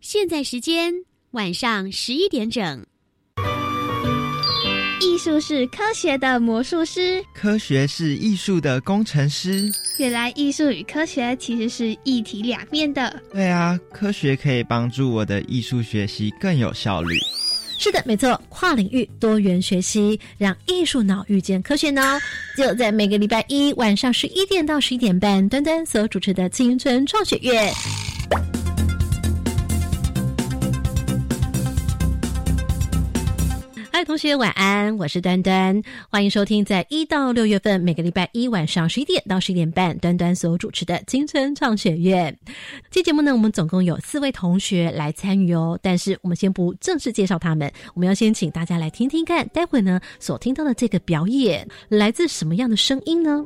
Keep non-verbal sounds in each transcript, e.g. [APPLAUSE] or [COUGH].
现在时间晚上十一点整。艺术是科学的魔术师，科学是艺术的工程师。原来艺术与科学其实是一体两面的。对啊，科学可以帮助我的艺术学习更有效率。是的，没错，跨领域多元学习，让艺术脑遇见科学脑，[LAUGHS] 就在每个礼拜一晚上十一点到十一点半，端端所主持的青春创学院。嗨，同学晚安，我是端端，欢迎收听在一到六月份每个礼拜一晚上十一点到十一点半，端端所主持的青春创学院。这节目呢，我们总共有四位同学来参与哦，但是我们先不正式介绍他们，我们要先请大家来听听看，待会呢所听到的这个表演来自什么样的声音呢？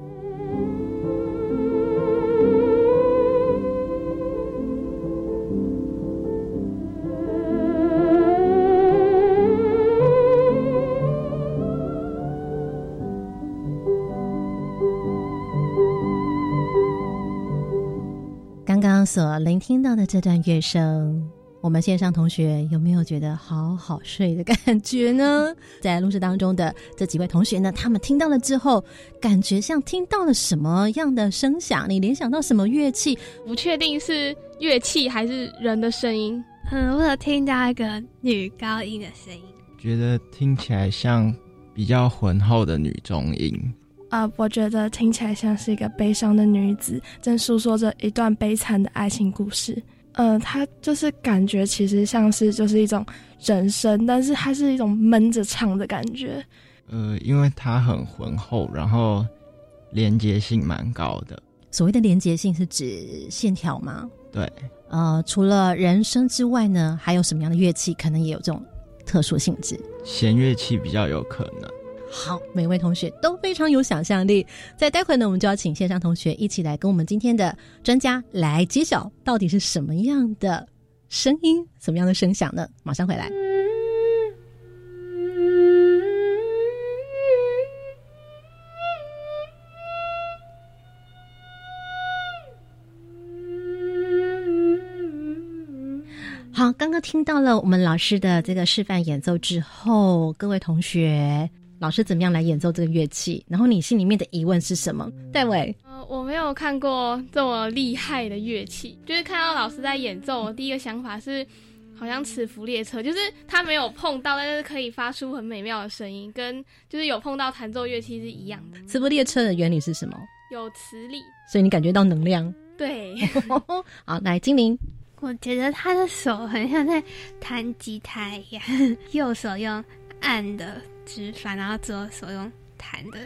所聆听到的这段乐声，我们线上同学有没有觉得好好睡的感觉呢？[LAUGHS] 在录制当中的这几位同学呢，他们听到了之后，感觉像听到了什么样的声响？你联想到什么乐器？不确定是乐器还是人的声音。嗯，我有听到一个女高音的声音，觉得听起来像比较浑厚的女中音。啊，我觉得听起来像是一个悲伤的女子正诉说着一段悲惨的爱情故事。呃，她就是感觉其实像是就是一种人声，但是它是一种闷着唱的感觉。呃，因为它很浑厚，然后连接性蛮高的。所谓的连接性是指线条吗？对。呃，除了人声之外呢，还有什么样的乐器可能也有这种特殊性质？弦乐器比较有可能。好，每位同学都非常有想象力。在待会呢，我们就要请线上同学一起来跟我们今天的专家来揭晓，到底是什么样的声音，什么样的声响呢？马上回来。好，刚刚听到了我们老师的这个示范演奏之后，各位同学。老师怎么样来演奏这个乐器？然后你心里面的疑问是什么？戴伟，呃，我没有看过这么厉害的乐器，就是看到老师在演奏，我第一个想法是，好像磁浮列车，就是他没有碰到，但是可以发出很美妙的声音，跟就是有碰到弹奏乐器是一样的。磁浮列车的原理是什么？有磁力，所以你感觉到能量。对，[LAUGHS] 好，来精灵，我觉得他的手很像在弹吉他一样，[LAUGHS] 右手用按的。直发，然后左手用弹的，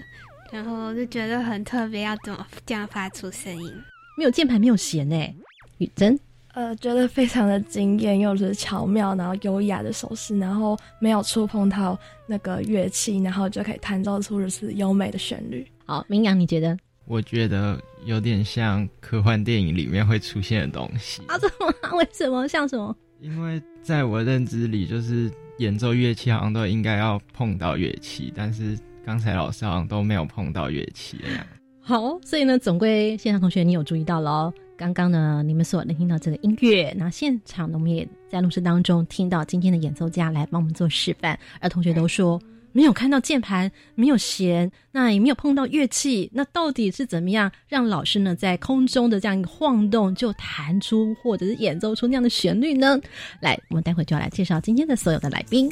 然后就觉得很特别，要怎么这样发出声音？没有键盘，没有弦诶。雨珍，呃，觉得非常的惊艳，又是巧妙，然后优雅的手势，然后没有触碰到那个乐器，然后就可以弹奏出如此优美的旋律。好，明阳，你觉得？我觉得有点像科幻电影里面会出现的东西。啊？怎么？为什么？像什么？因为在我认知里，就是。演奏乐器好像都应该要碰到乐器，但是刚才老师好像都没有碰到乐器。好，所以呢，总归现场同学你有注意到喽？刚刚呢，你们所能听到这个音乐，那现场呢，我们也在录制当中听到今天的演奏家来帮我们做示范，而同学都说。没有看到键盘，没有弦，那也没有碰到乐器，那到底是怎么样让老师呢在空中的这样一个晃动就弹出或者是演奏出那样的旋律呢？来，我们待会就要来介绍今天的所有的来宾。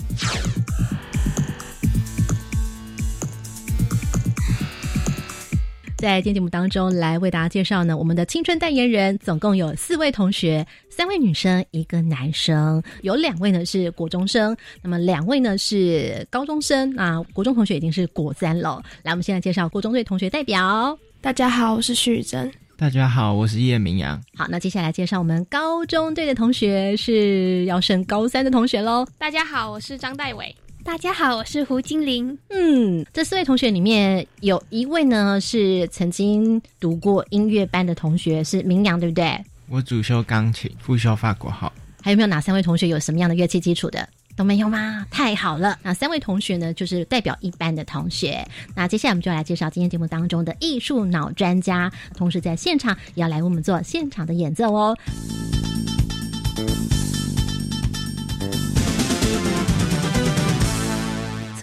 在今天节目当中，来为大家介绍呢，我们的青春代言人总共有四位同学，三位女生，一个男生，有两位呢是国中生，那么两位呢是高中生啊，国中同学已经是国三了。来，我们现在介绍国中队同学代表。大家好，我是徐珍。大家好，我是叶明阳。好，那接下来介绍我们高中队的同学是要升高三的同学喽。大家好，我是张代伟。大家好，我是胡精灵。嗯，这四位同学里面有一位呢是曾经读过音乐班的同学，是明阳，对不对？我主修钢琴，副修法国号。还有没有哪三位同学有什么样的乐器基础的？都没有吗？太好了！那三位同学呢，就是代表一班的同学。那接下来我们就来介绍今天节目当中的艺术脑专家，同时在现场也要来为我们做现场的演奏哦。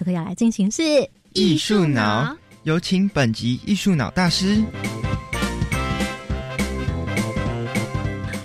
此刻要来进行是艺术脑，有请本集艺术脑大师。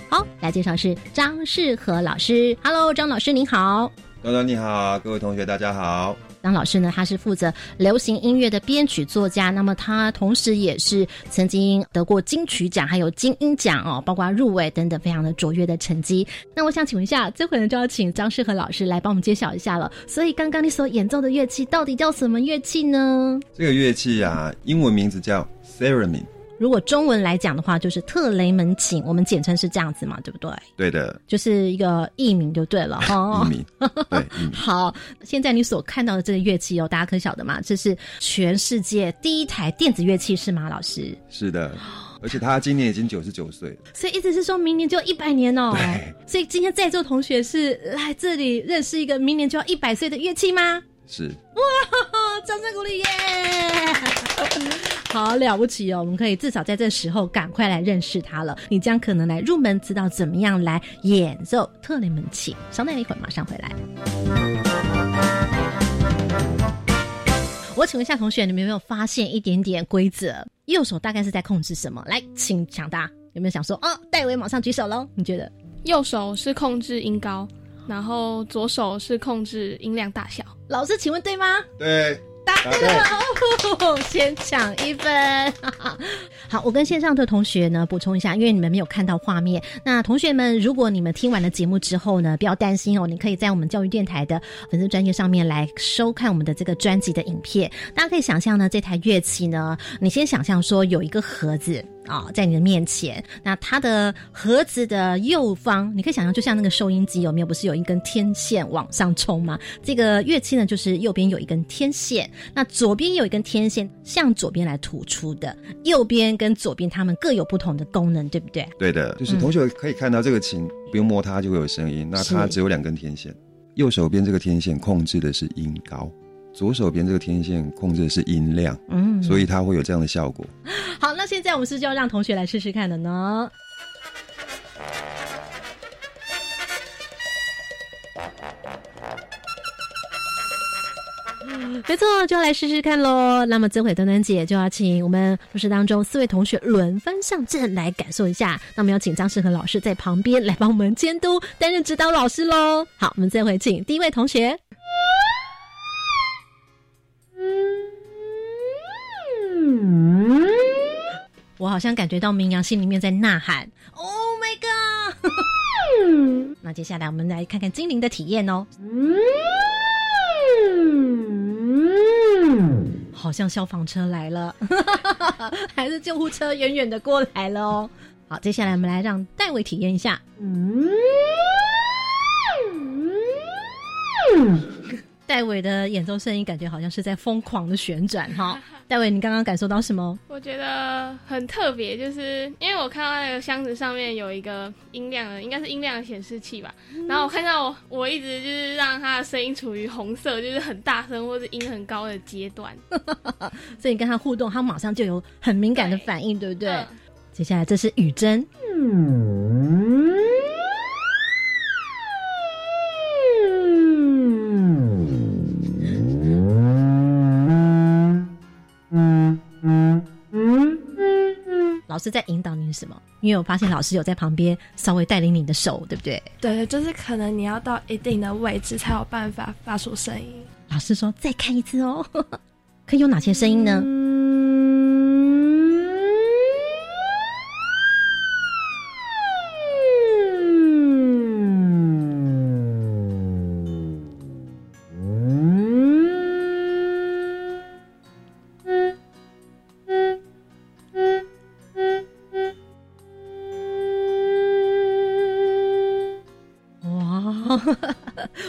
好，来介绍是张世和老师。Hello，张老师您好。端端你好，各位同学大家好。张老师呢，他是负责流行音乐的编曲作家，那么他同时也是曾经得过金曲奖，还有金鹰奖哦，包括入围等等，非常的卓越的成绩。那我想请问一下，这回呢就要请张世和老师来帮我们揭晓一下了。所以刚刚你所演奏的乐器到底叫什么乐器呢？这个乐器啊，英文名字叫 theremin。如果中文来讲的话，就是特雷门琴，我们简称是这样子嘛，对不对？对的，就是一个艺名就对了哈。艺名，对。[LAUGHS] 好，现在你所看到的这个乐器哦，大家可晓得吗？这是全世界第一台电子乐器是吗？老师？是的，而且他今年已经九十九岁了，所以意思是说明年就一百年哦。对。所以今天在座同学是来这里认识一个明年就要一百岁的乐器吗？是。哇，掌声鼓励耶！[LAUGHS] 好了不起哦！我们可以至少在这时候赶快来认识他了。你将可能来入门，知道怎么样来演奏特雷门琴。稍等一会儿，马上回来。我请问一下同学，你们有没有发现一点点规则？右手大概是在控制什么？来，请抢答。有没有想说？哦，戴维马上举手喽。你觉得？右手是控制音高，然后左手是控制音量大小。老师，请问对吗？对。答对了，先抢一分。[LAUGHS] 好，我跟线上的同学呢补充一下，因为你们没有看到画面。那同学们，如果你们听完了节目之后呢，不要担心哦，你可以在我们教育电台的粉丝专业上面来收看我们的这个专辑的影片。大家可以想象呢，这台乐器呢，你先想象说有一个盒子。啊，在你的面前，那它的盒子的右方，你可以想象，就像那个收音机有没有？不是有一根天线往上冲吗？这个乐器呢，就是右边有一根天线，那左边有一根天线向左边来突出的。右边跟左边，它们各有不同的功能，对不对？对的，就是同学可以看到这个琴，不用摸它就会有声音。那它只有两根天线，右手边这个天线控制的是音高。左手边这个天线控制的是音量，嗯，所以它会有这样的效果。[LAUGHS] 好，那现在我们是就要让同学来试试看的呢。没错，就要来试试看喽。那么这回端端姐就要请我们录室当中四位同学轮番上阵来感受一下。那么要请张世和老师在旁边来帮我们监督，担任指导老师喽。好，我们这回请第一位同学。我好像感觉到明阳心里面在呐喊，Oh my god！那接下来我们来看看精灵的体验哦。好像消防车来了，[LAUGHS] 还是救护车远远的过来了哦。好，接下来我们来让戴维体验一下。戴伟的演奏声音感觉好像是在疯狂的旋转哈。戴维，你刚刚感受到什么？我觉得很特别，就是因为我看到那个箱子上面有一个音量的，应该是音量显示器吧。然后我看到我我一直就是让他的声音处于红色，就是很大声或者音很高的阶段。[LAUGHS] 所以你跟他互动，他马上就有很敏感的反应，对不对？接下来这是雨珍。老师在引导你什么？因为我发现老师有在旁边稍微带领你的手，对不对？对，就是可能你要到一定的位置才有办法发出声音。老师说再看一次哦，[LAUGHS] 可以有哪些声音呢？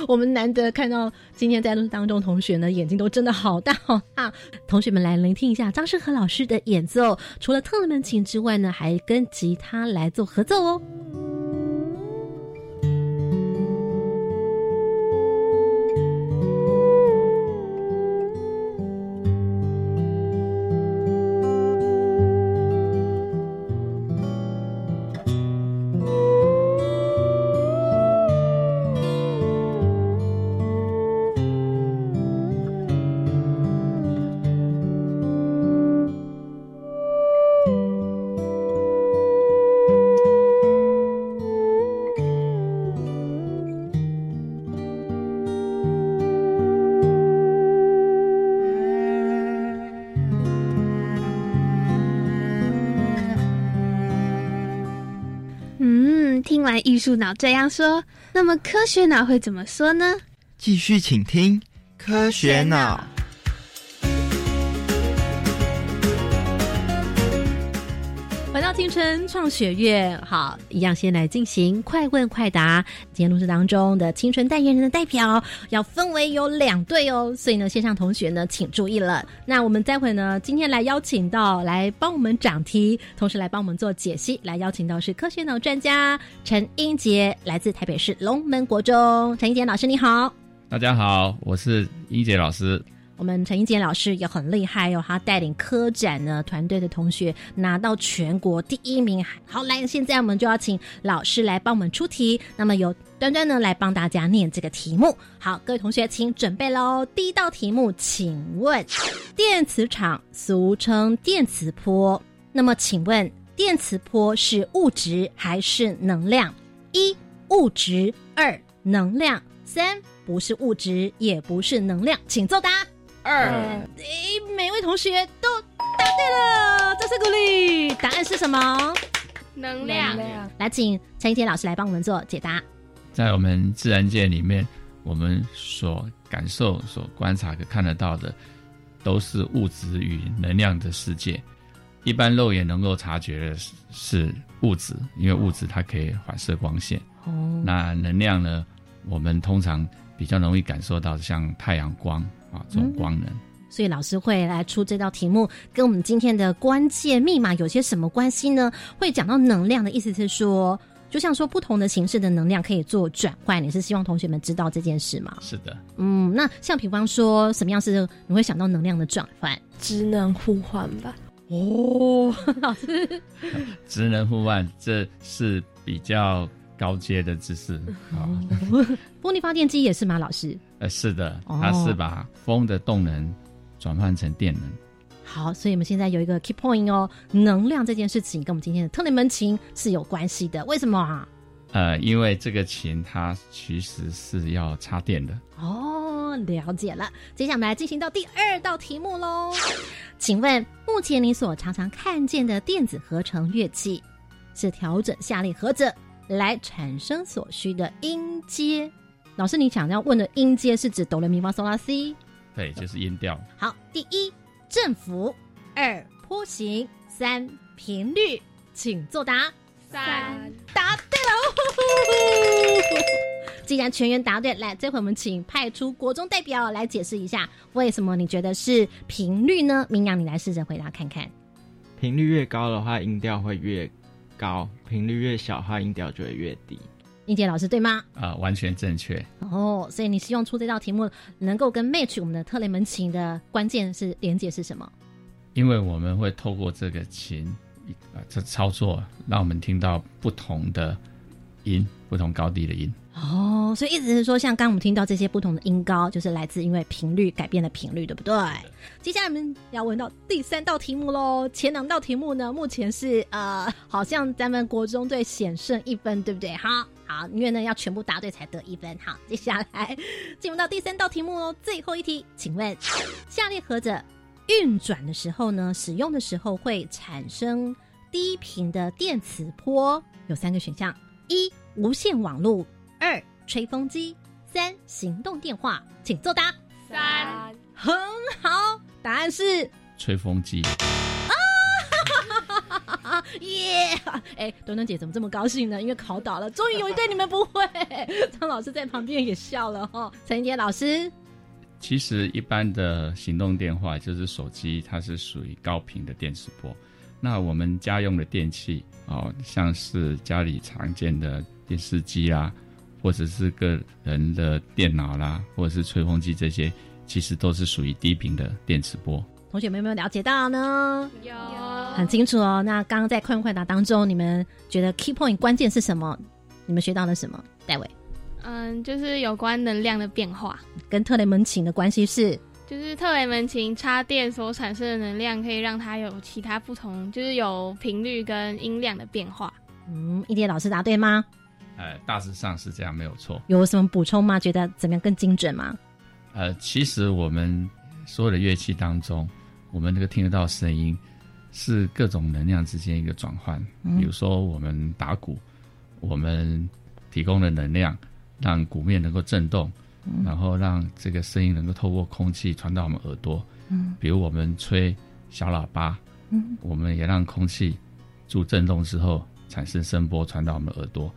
我们难得看到今天在录当中，同学呢眼睛都睁得好大好大。同学们来聆听一下张世和老师的演奏，除了特门琴之外呢，还跟吉他来做合奏哦。完艺术脑这样说，那么科学脑会怎么说呢？继续请听科学脑。春创学院，好，一样先来进行快问快答。今天录制当中的青春代言人的代表要分为有两队哦，所以呢，线上同学呢，请注意了。那我们待会呢，今天来邀请到来帮我们讲题，同时来帮我们做解析，来邀请到是科学脑专家陈英杰，来自台北市龙门国中。陈英杰老师你好，大家好，我是英杰老师。我们陈英杰老师也很厉害哦，他带领科展呢团队的同学拿到全国第一名。好，来，现在我们就要请老师来帮我们出题。那么由端端呢来帮大家念这个题目。好，各位同学请准备喽。第一道题目，请问电磁场俗称电磁波，那么请问电磁波是物质还是能量？一物质，二能量，三不是物质也不是能量，请作答。二，诶，每位同学都答对了，掌声鼓励。答案是什么？能量。来，请陈一天老师来帮我们做解答。在我们自然界里面，我们所感受、所观察、可看得到的，都是物质与能量的世界。一般肉眼能够察觉的是物质，因为物质它可以反射光线。哦。那能量呢？我们通常比较容易感受到，像太阳光。啊，这种光能，所以老师会来出这道题目，跟我们今天的关键密码有些什么关系呢？会讲到能量的意思是说，就像说不同的形式的能量可以做转换，你是希望同学们知道这件事吗？是的，嗯，那像比方说什么样是你会想到能量的转换？职能互换吧？哦，老师，职能互换这是比较高阶的知识啊。[LAUGHS] 玻璃发电机也是吗？老师？呃，是的，它是把风的动能转换成电能。好，所以我们现在有一个 key point 哦，能量这件事情跟我们今天的特雷门琴是有关系的。为什么啊？呃，因为这个琴它其实是要插电的。哦，了解了。接下来我们来进行到第二道题目喽。请问，目前你所常常看见的电子合成乐器，是调整下列何者来产生所需的音阶？老师，你想要问的音阶是指哆来咪发嗦拉西？对，就是音调。好，第一振幅，二坡形，三频率，请作答。三，答对了。[LAUGHS] 既然全员答对，来，这回我们请派出国中代表来解释一下，为什么你觉得是频率呢？明阳，你来试着回答看看。频率越高的话，音调会越高；频率越小的话，音调就会越低。英杰老师对吗？啊，完全正确。哦，所以你希望出这道题目能够跟 match 我们的特雷门琴的关键是连接是什么？因为我们会透过这个琴啊，这操作让我们听到不同的音，不同高低的音。哦，所以意思是说，像刚我们听到这些不同的音高，就是来自因为频率改变了频率，对不对？接下来我们要问到第三道题目喽。前两道题目呢，目前是呃，好像咱们国中队险胜一分，对不对？好。好，因为呢要全部答对才得一分。好，接下来 [LAUGHS] 进入到第三道题目哦，最后一题，请问下列何者运转的时候呢，使用的时候会产生低频的电磁波？有三个选项：一、无线网络；二、吹风机；三、行动电话。请作答。三，很好，答案是吹风机。[LAUGHS] 耶！哎，端端姐怎么这么高兴呢？因为考倒了，终于有一对你们不会。[LAUGHS] 张老师在旁边也笑了哈。陈一杰老师，其实一般的行动电话就是手机，它是属于高频的电磁波。那我们家用的电器哦，像是家里常见的电视机啦，或者是个人的电脑啦，或者是吹风机这些，其实都是属于低频的电磁波。同学们有没有了解到呢？有，很清楚哦。那刚刚在快问快答当中，你们觉得 key point 关键是什么？你们学到了什么？戴伟，嗯，就是有关能量的变化，跟特雷门琴的关系是，就是特雷门琴插电所产生的能量，可以让它有其他不同，就是有频率跟音量的变化。嗯，一杰老师答对吗？呃，大致上是这样，没有错。有什么补充吗？觉得怎么样更精准吗？呃，其实我们所有的乐器当中。我们这个听得到声音，是各种能量之间一个转换。比如说，我们打鼓，我们提供的能量，让鼓面能够震动，然后让这个声音能够透过空气传到我们耳朵。嗯，比如我们吹小喇叭，嗯，我们也让空气助震动之后产生声波传到我们耳朵。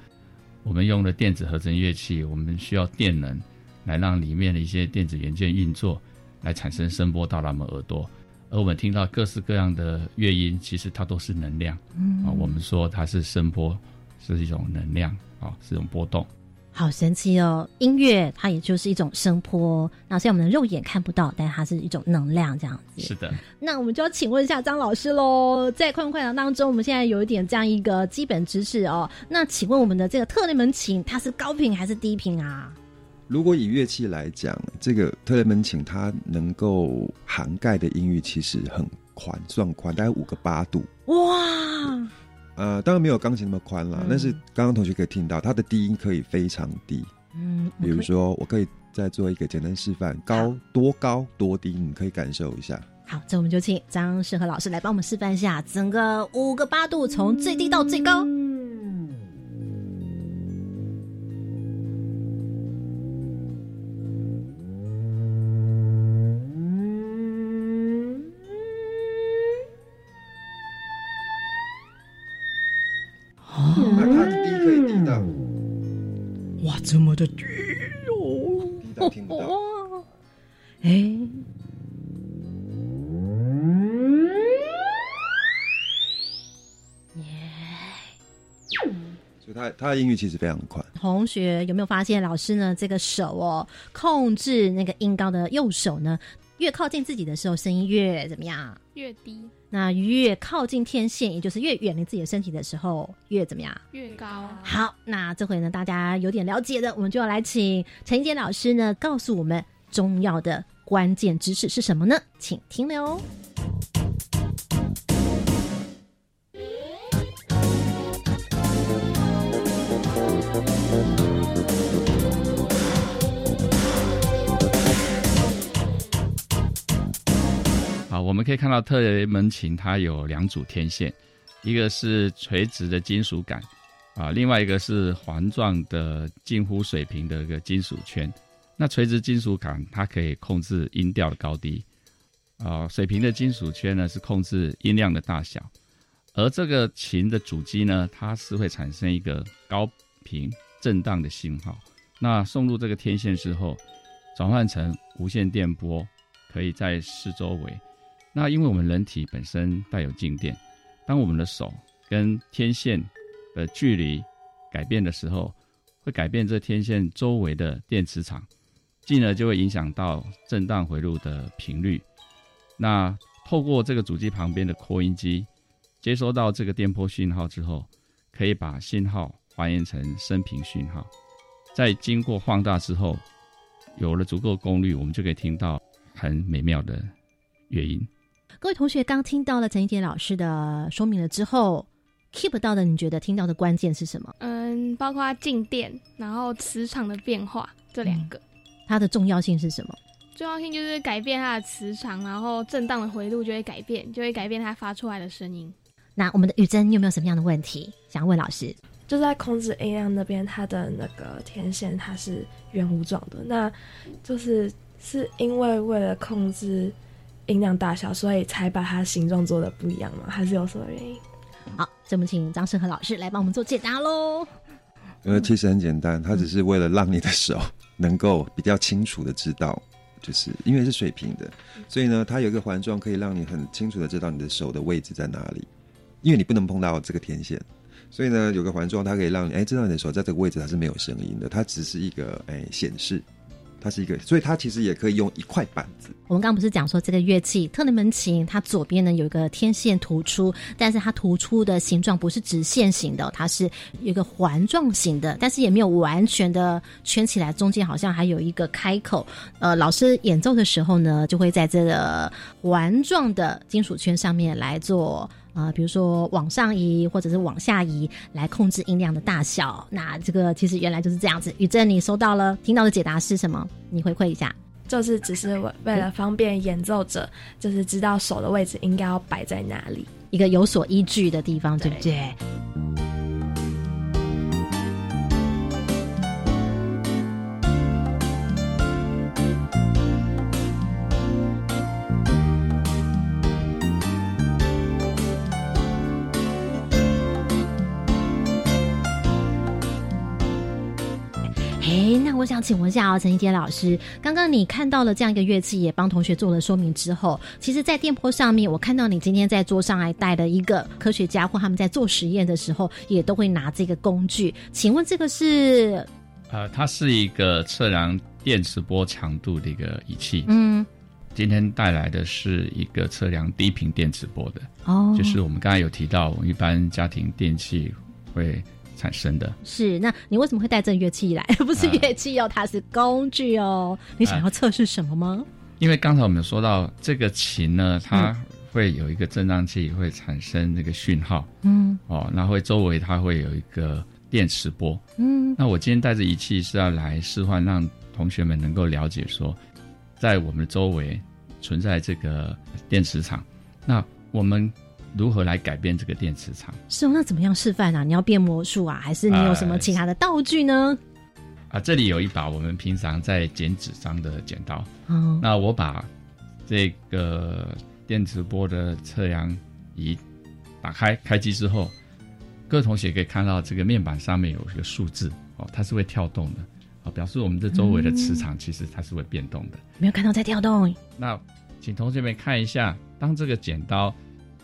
我们用了电子合成乐器，我们需要电能来让里面的一些电子元件运作，来产生声波到他们耳朵。而我们听到各式各样的乐音，其实它都是能量。嗯啊，我们说它是声波，是一种能量啊，是一种波动。好神奇哦！音乐它也就是一种声波，那虽然我们的肉眼看不到，但它是一种能量，这样子。是的。那我们就要请问一下张老师喽，在快问快答当中，我们现在有一点这样一个基本知识哦。那请问我们的这个特雷门琴，它是高频还是低频啊？如果以乐器来讲，这个特雷门琴它能够涵盖的音域其实很宽，算宽，大概五个八度。哇！呃，当然没有钢琴那么宽了，但是刚刚同学可以听到，它的低音可以非常低。嗯，比如说，我可以再做一个简单示范，高多高多低，你可以感受一下。好，这我们就请张世和老师来帮我们示范一下，整个五个八度，从最低到最高。这的低哦，听不到。哎，耶所以他他的音域其实非常宽。同学有没有发现，老师呢？这个手哦，控制那个音高的右手呢，越靠近自己的时候，声音越怎么样？越低。那越靠近天线，也就是越远离自己的身体的时候，越怎么样？越高。好，那这回呢，大家有点了解的，我们就要来请陈杰老师呢，告诉我们中药的关键知识是什么呢？请听了哦。我们可以看到特雷门琴，它有两组天线，一个是垂直的金属杆，啊，另外一个是环状的近乎水平的一个金属圈。那垂直金属杆它可以控制音调的高低，啊，水平的金属圈呢是控制音量的大小。而这个琴的主机呢，它是会产生一个高频震荡的信号。那送入这个天线之后，转换成无线电波，可以在四周围。那因为我们人体本身带有静电，当我们的手跟天线的距离改变的时候，会改变这天线周围的电磁场，进而就会影响到震荡回路的频率。那透过这个主机旁边的扩音机接收到这个电波讯号之后，可以把信号还原成声频讯号，在经过放大之后，有了足够功率，我们就可以听到很美妙的乐音。各位同学，刚听到了陈一杰老师的说明了之后，keep 到的，你觉得听到的关键是什么？嗯，包括静电，然后磁场的变化这两个。它的重要性是什么？重要性就是改变它的磁场，然后震荡的回路就会改变，就会改变它发出来的声音。那我们的雨珍有没有什么样的问题想问老师？就在控制音量那边，它的那个天线它是圆弧状的，那就是是因为为了控制。音量大小，所以才把它形状做的不一样吗？还是有什么原因？好，这么请张胜和老师来帮我们做解答喽。呃，其实很简单，它只是为了让你的手能够比较清楚的知道，就是因为是水平的，所以呢，它有一个环状可以让你很清楚的知道你的手的位置在哪里。因为你不能碰到这个天线，所以呢，有个环状它可以让你哎知道你的手在这个位置它是没有声音的，它只是一个哎显示。它是一个，所以它其实也可以用一块板子。我们刚刚不是讲说这个乐器特雷门琴，它左边呢有一个天线突出，但是它突出的形状不是直线型的，它是一个环状型的，但是也没有完全的圈起来，中间好像还有一个开口。呃，老师演奏的时候呢，就会在这个环状的金属圈上面来做。啊，比如说往上移或者是往下移来控制音量的大小，那这个其实原来就是这样子。宇正，你收到了，听到的解答是什么？你回馈一下。就是只是为为了方便演奏者，就是知道手的位置应该要摆在哪里，一个有所依据的地方，对不对？我想请问一下哦，陈一杰老师，刚刚你看到了这样一个乐器，也帮同学做了说明之后，其实，在电波上面，我看到你今天在桌上还带了一个科学家或他们在做实验的时候，也都会拿这个工具。请问这个是？呃，它是一个测量电磁波强度的一个仪器。嗯，今天带来的是一个测量低频电磁波的。哦，就是我们刚才有提到，一般家庭电器会。产生的是，那你为什么会带这乐器来？[LAUGHS] 不是乐器哦，它是工具哦。你想要测试什么吗？因为刚才我们说到这个琴呢，它会有一个振荡器，会产生那个讯号。嗯，哦，那会周围它会有一个电磁波。嗯，那我今天带着仪器是要来示范，让同学们能够了解说，在我们的周围存在这个电磁场。那我们。如何来改变这个电磁场？是哦，那怎么样示范啊？你要变魔术啊，还是你有什么其他的道具呢？啊，这里有一把我们平常在剪纸张的剪刀。哦，那我把这个电磁波的测量仪打开开机之后，各位同学可以看到这个面板上面有一个数字哦，它是会跳动的哦，表示我们这周围的磁场其实它是会变动的。没有看到在跳动。那请同学们看一下，当这个剪刀。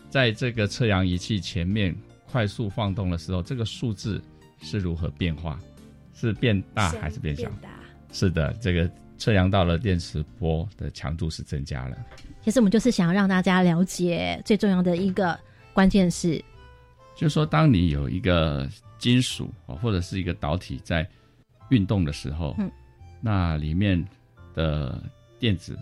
在这个测量仪器前面快速晃动的时候，这个数字是如何变化？是变大还是变小？是的，这个测量到了电磁波的强度是增加了。其实我们就是想要让大家了解最重要的一个关键是，就是说，当你有一个金属或者是一个导体在运动的时候，嗯，那里面的电子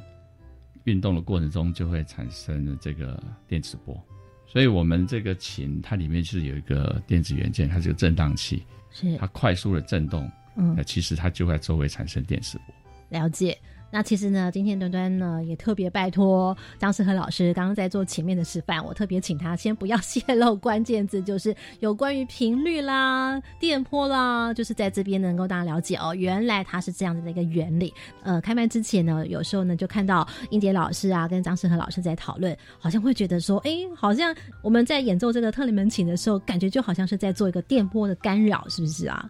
运动的过程中就会产生这个电磁波。所以，我们这个琴它里面是有一个电子元件，它是个振荡器，是它快速的振动，嗯，那其实它就在周围产生电磁波。了解。那其实呢，今天端端呢也特别拜托张世和老师，刚刚在做前面的示范，我特别请他先不要泄露关键字，就是有关于频率啦、电波啦，就是在这边能够大家了解哦，原来它是这样的一个原理。呃，开麦之前呢，有时候呢就看到英杰老师啊跟张世和老师在讨论，好像会觉得说，哎，好像我们在演奏这个特里门琴的时候，感觉就好像是在做一个电波的干扰，是不是啊？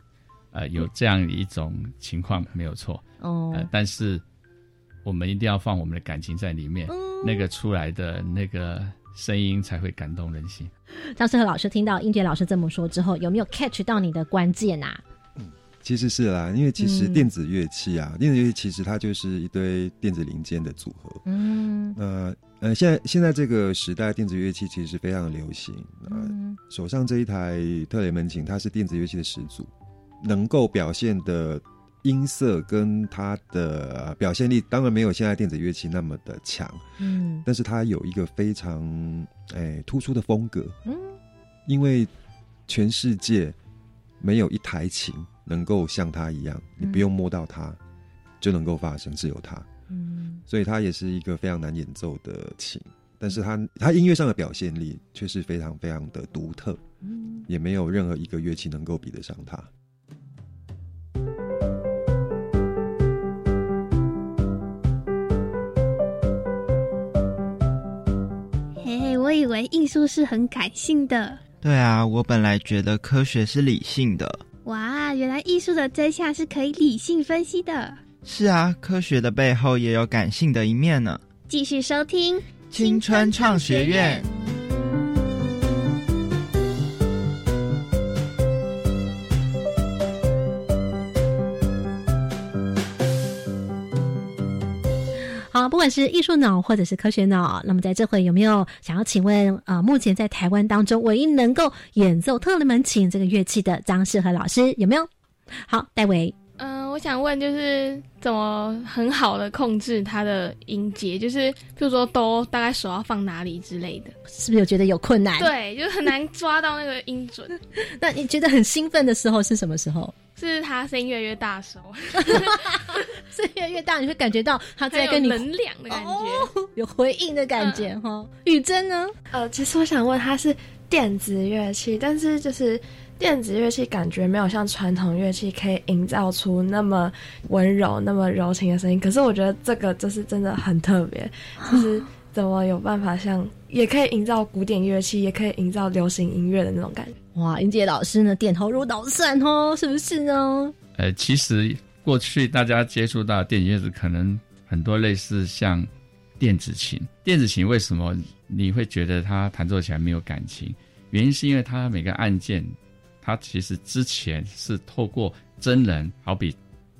呃，有这样一种情况没有错哦，但是。我们一定要放我们的感情在里面，那个出来的那个声音才会感动人心。张世和老师听到英杰老师这么说之后，有没有 catch 到你的关键啊？嗯，其实是啦，因为其实电子乐器啊，电子乐器其实它就是一堆电子零件的组合。嗯，呃呃，现在现在这个时代，电子乐器其实是非常流行。嗯，手上这一台特雷门琴，它是电子乐器的始祖，能够表现的。音色跟它的表现力当然没有现在电子乐器那么的强，嗯，但是它有一个非常哎突出的风格，嗯，因为全世界没有一台琴能够像它一样，你不用摸到它就能够发声，只有它，嗯，所以它也是一个非常难演奏的琴，但是他他音乐上的表现力却是非常非常的独特，嗯，也没有任何一个乐器能够比得上它。我以为艺术是很感性的。对啊，我本来觉得科学是理性的。哇，原来艺术的真相是可以理性分析的。是啊，科学的背后也有感性的一面呢。继续收听青春创学院。不管是艺术脑或者是科学脑，那么在这回有没有想要请问啊？目前在台湾当中唯一能够演奏特雷门琴这个乐器的张世和老师有没有？好，戴维。嗯，我想问就是怎么很好的控制它的音节，就是譬如说哆大概手要放哪里之类的，是不是有觉得有困难？对，就是很难抓到那个音准。[LAUGHS] 那你觉得很兴奋的时候是什么时候？是他声音越来越大的时候，[LAUGHS] 声音越来越大，你会感觉到他在跟你能量的感觉，有回应的感觉哈。雨珍呢？呃，其实我想问，他是电子乐器，但是就是电子乐器感觉没有像传统乐器可以营造出那么温柔、那么柔情的声音。可是我觉得这个就是真的很特别，[LAUGHS] 就是怎么有办法像也可以营造古典乐器，也可以营造流行音乐的那种感觉。哇，英杰老师呢点头如捣蒜哦，是不是呢？呃，其实过去大家接触到电子乐子，可能很多类似像电子琴。电子琴为什么你会觉得它弹奏起来没有感情？原因是因为它每个按键，它其实之前是透过真人，好比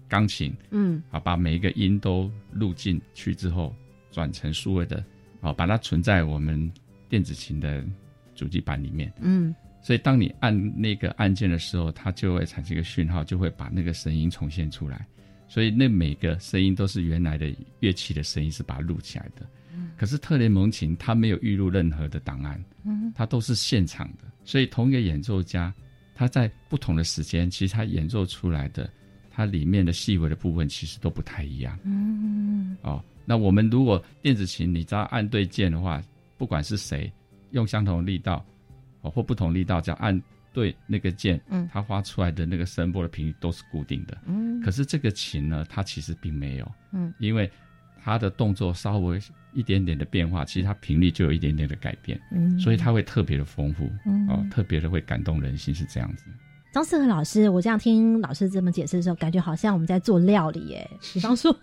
钢琴，嗯，好，把每一个音都录进去之后，转成数位的，好，把它存在我们电子琴的主机板里面，嗯。所以，当你按那个按键的时候，它就会产生一个讯号，就会把那个声音重现出来。所以，那每个声音都是原来的乐器的声音，是把它录起来的。可是特雷蒙琴它没有预录任何的档案，它都是现场的。所以，同一个演奏家，他在不同的时间，其实它演奏出来的，它里面的细微的部分其实都不太一样。嗯，哦，那我们如果电子琴，你只要按对键的话，不管是谁用相同的力道。或不同力道，只要按对那个键，嗯，它发出来的那个声波的频率都是固定的，嗯。可是这个琴呢，它其实并没有，嗯，因为它的动作稍微一点点的变化，其实他频率就有一点点的改变，嗯，所以他会特别的丰富，嗯，哦，特别的会感动人心，是这样子。张思和老师，我这样听老师这么解释的时候，感觉好像我们在做料理耶。[LAUGHS] 比方说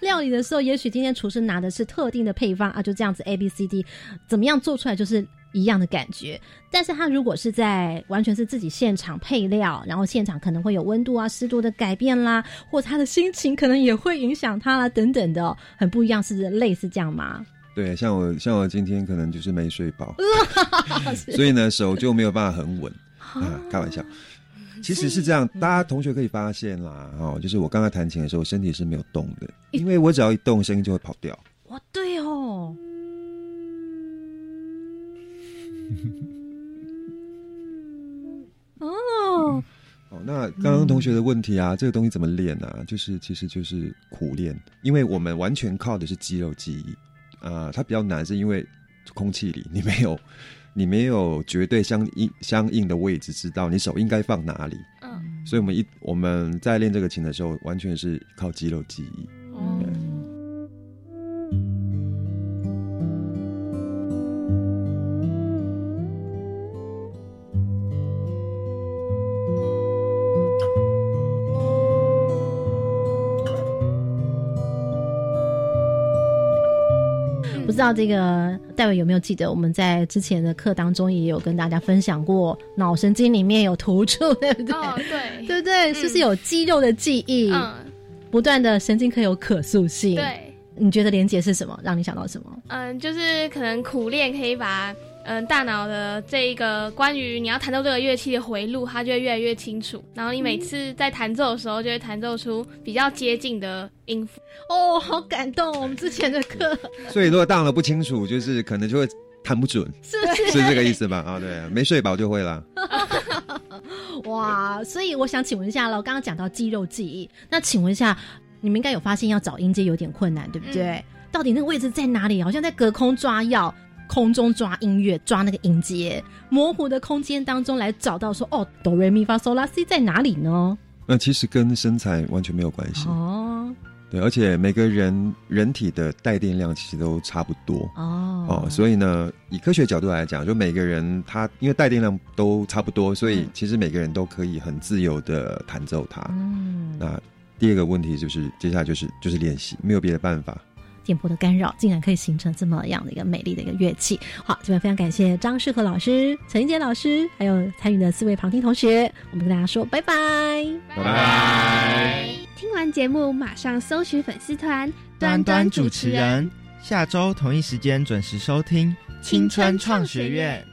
料理的时候，也许今天厨师拿的是特定的配方啊，就这样子 A B C D，怎么样做出来就是一样的感觉。但是他如果是在完全是自己现场配料，然后现场可能会有温度啊、湿度的改变啦，或他的心情可能也会影响他啦，等等的，很不一样，是类似这样吗？对，像我像我今天可能就是没睡饱，[LAUGHS] 所以呢手就没有办法很稳啊，开玩笑。其实是这样，大家同学可以发现啦，哦，就是我刚刚弹琴的时候，身体是没有动的，因为我只要一动，声音就会跑掉。哇，对哦。哦，哦，那刚刚同学的问题啊，这个东西怎么练呢？就是其实就是苦练，因为我们完全靠的是肌肉记忆，啊，它比较难，是因为空气里你没有。[LAUGHS] 你没有绝对相应相应的位置，知道你手应该放哪里。嗯，所以我们一我们在练这个琴的时候，完全是靠肌肉记忆。不知道这个戴维有没有记得，我们在之前的课当中也有跟大家分享过，脑神经里面有突触，[LAUGHS] 对不对？对，对不对？是不是有肌肉的记忆？嗯，不断的神经可以有可塑性。对，你觉得连接是什么？让你想到什么？嗯，就是可能苦练可以把。嗯，大脑的这一个关于你要弹奏这个乐器的回路，它就会越来越清楚。然后你每次在弹奏的时候，就会弹奏出比较接近的音符。哦，好感动！我们之前的课，所以如果大脑不清楚，就是可能就会弹不准，[LAUGHS] 是不是是这个意思吧？啊，对，没睡饱就会了。[LAUGHS] 哇，所以我想请问一下了，刚刚讲到肌肉记忆，那请问一下，你们应该有发现要找音阶有点困难，对不对？到底那个位置在哪里？好像在隔空抓药。空中抓音乐，抓那个音阶，模糊的空间当中来找到说，哦，哆瑞咪发嗦拉西在哪里呢？那其实跟身材完全没有关系哦。对，而且每个人人体的带电量其实都差不多哦哦，所以呢，以科学角度来讲，就每个人他因为带电量都差不多，所以其实每个人都可以很自由的弹奏它。嗯，那第二个问题就是接下来就是就是练习，没有别的办法。电波的干扰，竟然可以形成这么样的一个美丽的一个乐器。好，这边非常感谢张世和老师、陈英杰老师，还有参与的四位旁听同学。我们跟大家说拜拜，拜拜。听完节目，马上搜寻粉丝团端端主持人，下周同一时间准时收听青春创学院。